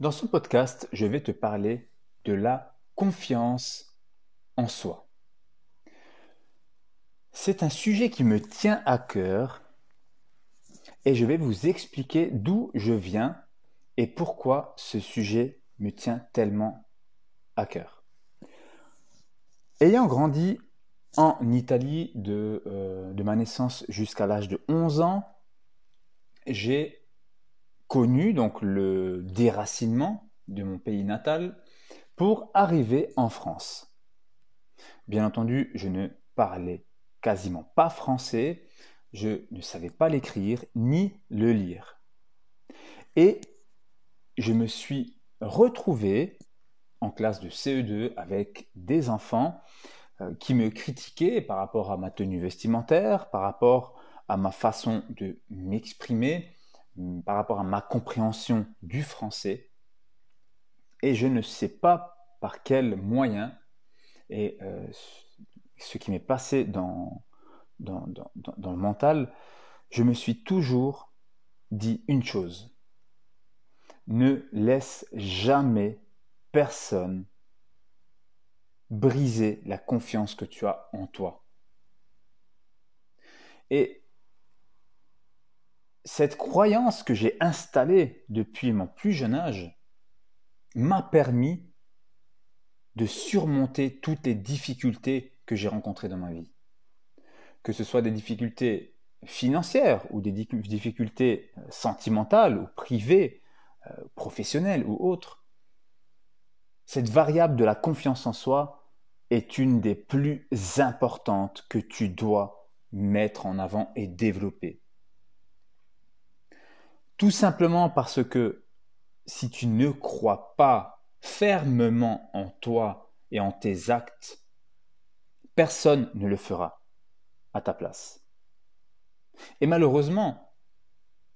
Dans ce podcast, je vais te parler de la confiance en soi. C'est un sujet qui me tient à cœur et je vais vous expliquer d'où je viens et pourquoi ce sujet me tient tellement à cœur. Ayant grandi en Italie de, euh, de ma naissance jusqu'à l'âge de 11 ans, j'ai connu donc le déracinement de mon pays natal pour arriver en France. Bien entendu, je ne parlais quasiment pas français, je ne savais pas l'écrire ni le lire. Et je me suis retrouvé en classe de CE2 avec des enfants euh, qui me critiquaient par rapport à ma tenue vestimentaire, par rapport à ma façon de m'exprimer, par rapport à ma compréhension du français. Et je ne sais pas par quel moyen, et euh, ce qui m'est passé dans, le mental, je me suis toujours dit une chose. Ne laisse jamais personne briser la confiance que tu as en toi. Cette croyance que j'ai installée depuis mon plus jeune âge m'a permis de surmonter toutes les difficultés que j'ai rencontrées dans ma vie. Que ce soit des difficultés financières ou des difficultés euh, sentimentales ou privées, euh, professionnelles ou autres. Cette variable de la confiance en soi est une des plus importantes que tu dois mettre en avant et développer. Tout simplement parce que si tu ne crois pas fermement en toi et en tes actes, personne ne le fera à ta place. Et malheureusement,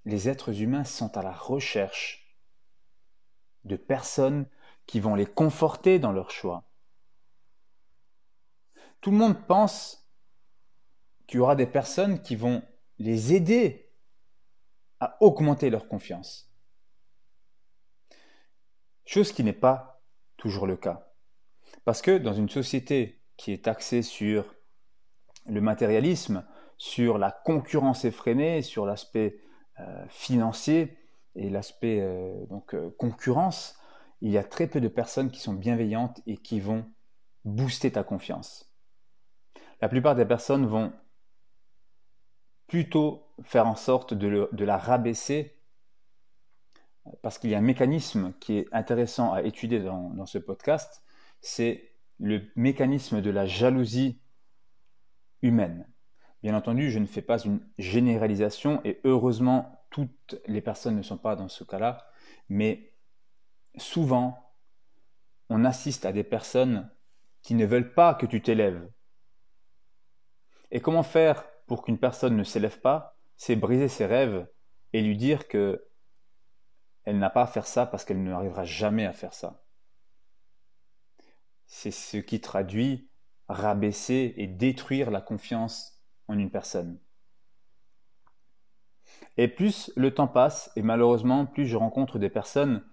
les êtres humains sont à la recherche de personnes qui vont les conforter dans leur choix. Tout le monde pense qu'il y aura des personnes qui vont les aider à augmenter leur confiance. Chose qui n'est pas toujours le cas. Parce que dans une société qui est axée sur le matérialisme, sur la concurrence effrénée, sur l'aspect euh, financier et l'aspect euh, donc euh, concurrence, il y a très peu de personnes qui sont bienveillantes et qui vont booster ta confiance. La plupart des personnes vont plutôt faire en sorte de, la rabaisser parce qu'il y a un mécanisme qui est intéressant à étudier dans, ce podcast, c'est le mécanisme de la jalousie humaine. Bien entendu, je ne fais pas une généralisation et heureusement, toutes les personnes ne sont pas dans ce cas-là, mais souvent, on assiste à des personnes qui ne veulent pas que tu t'élèves. Et comment faire pour qu'une personne ne s'élève pas, c'est briser ses rêves et lui dire que elle n'a pas à faire ça parce qu'elle n'arrivera jamais à faire ça. C'est ce qui traduit rabaisser et détruire la confiance en une personne. Et plus le temps passe, et malheureusement, plus je rencontre des personnes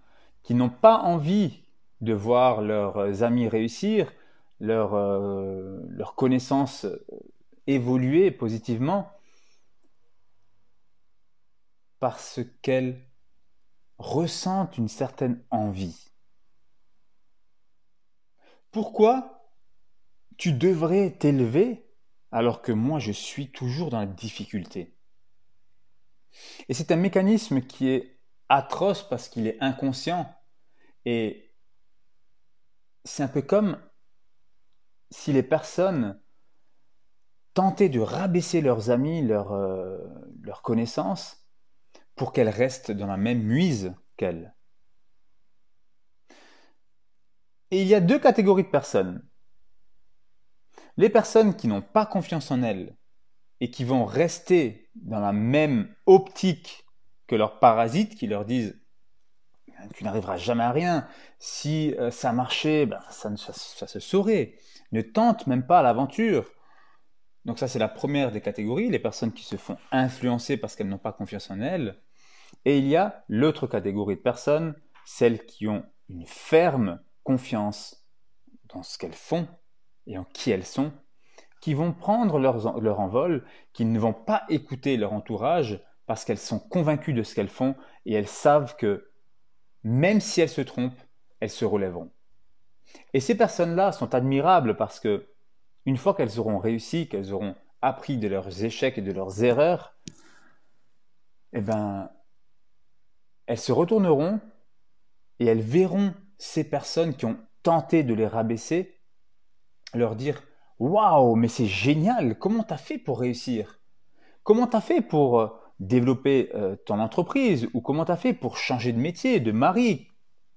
qui n'ont pas envie de voir leurs amis réussir, leurs euh, connaissances évoluer positivement parce qu'elles ressentent une certaine envie. Pourquoi tu devrais t'élever alors que moi je suis toujours dans la difficulté? Et c'est un mécanisme qui est atroce parce qu'il est inconscient et c'est un peu comme si les personnes tenter de rabaisser leurs amis, leurs euh, connaissances, pour qu'elles restent dans la même muise qu'elles. Et il y a deux catégories de personnes. Les personnes qui n'ont pas confiance en elles et qui vont rester dans la même optique que leurs parasites qui leur disent tu n'arriveras jamais à rien. Si euh, ça marchait, ben, ça, ça, se saurait. Ne tente même pas l'aventure. Donc ça, c'est la première des catégories, les personnes qui se font influencer parce qu'elles n'ont pas confiance en elles. Et il y a l'autre catégorie de personnes celles qui ont une ferme confiance dans ce qu'elles font et en qui elles sont, qui vont prendre leur, leur envol, qui ne vont pas écouter leur entourage parce qu'elles sont convaincues de ce qu'elles font et elles savent que même si elles se trompent, elles se relèveront. Et ces personnes-là sont admirables parce que une fois qu'elles auront réussi, qu'elles auront appris de leurs échecs et de leurs erreurs, eh ben, elles se retourneront et elles verront ces personnes qui ont tenté de les rabaisser leur dire Waouh, mais c'est génial, comment t'as fait pour réussir? Comment t'as fait pour euh, développer euh, ton entreprise? Ou comment t'as fait pour changer de métier, de mari?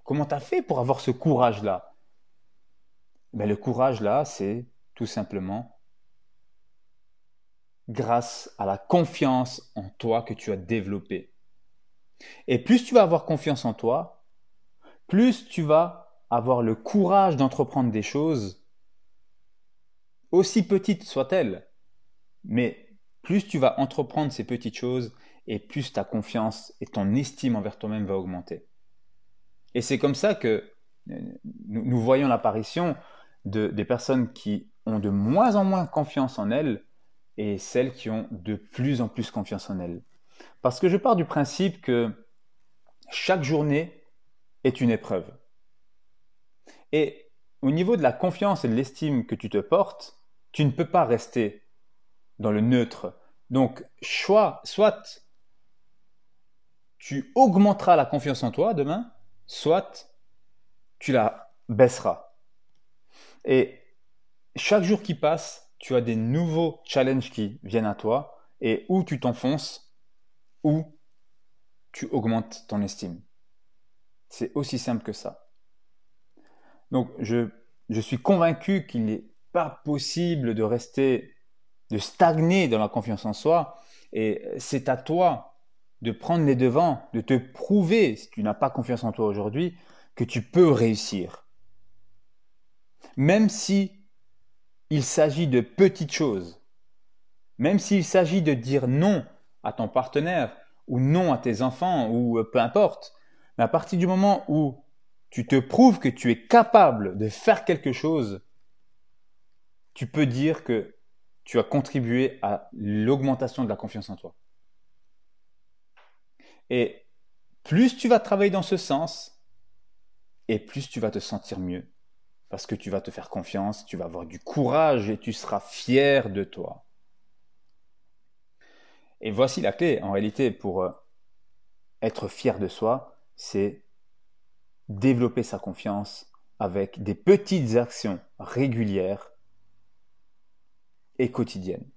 Comment t'as fait pour avoir ce courage-là? Ben, Le courage-là, c'est tout simplement grâce à la confiance en toi que tu as développée. Et plus tu vas avoir confiance en toi, plus tu vas avoir le courage d'entreprendre des choses, aussi petites soient-elles, mais plus tu vas entreprendre ces petites choses et plus ta confiance et ton estime envers toi-même va augmenter. Et c'est comme ça que euh, nous, voyons l'apparition de, des personnes qui ont de moins en moins confiance en elles et celles qui ont de plus en plus confiance en elles. Parce que je pars du principe que chaque journée est une épreuve. Et au niveau de la confiance et de l'estime que tu te portes, tu ne peux pas rester dans le neutre. Donc, soit, soit tu augmenteras la confiance en toi demain, soit tu la baisseras. Et chaque jour qui passe, tu as des nouveaux challenges qui viennent à toi et où tu t'enfonces, ou tu augmentes ton estime. C'est aussi simple que ça. Donc, je, je suis convaincu qu'il n'est pas possible de rester, de stagner dans la confiance en soi. Et c'est à toi de prendre les devants, de te prouver, si tu n'as pas confiance en toi aujourd'hui, que tu peux réussir. Même si il s'agit de petites choses. Même s'il s'agit de dire non à ton partenaire ou non à tes enfants ou euh, peu importe, mais à partir du moment où tu te prouves que tu es capable de faire quelque chose, tu peux dire que tu as contribué à l'augmentation de la confiance en toi. Et plus tu vas travailler dans ce sens, et plus tu vas te sentir mieux parce que tu vas te faire confiance, tu vas avoir du courage et tu seras fier de toi. Et voici la clé, en réalité, pour euh, être fier de soi, c'est développer sa confiance avec des petites actions régulières et quotidiennes.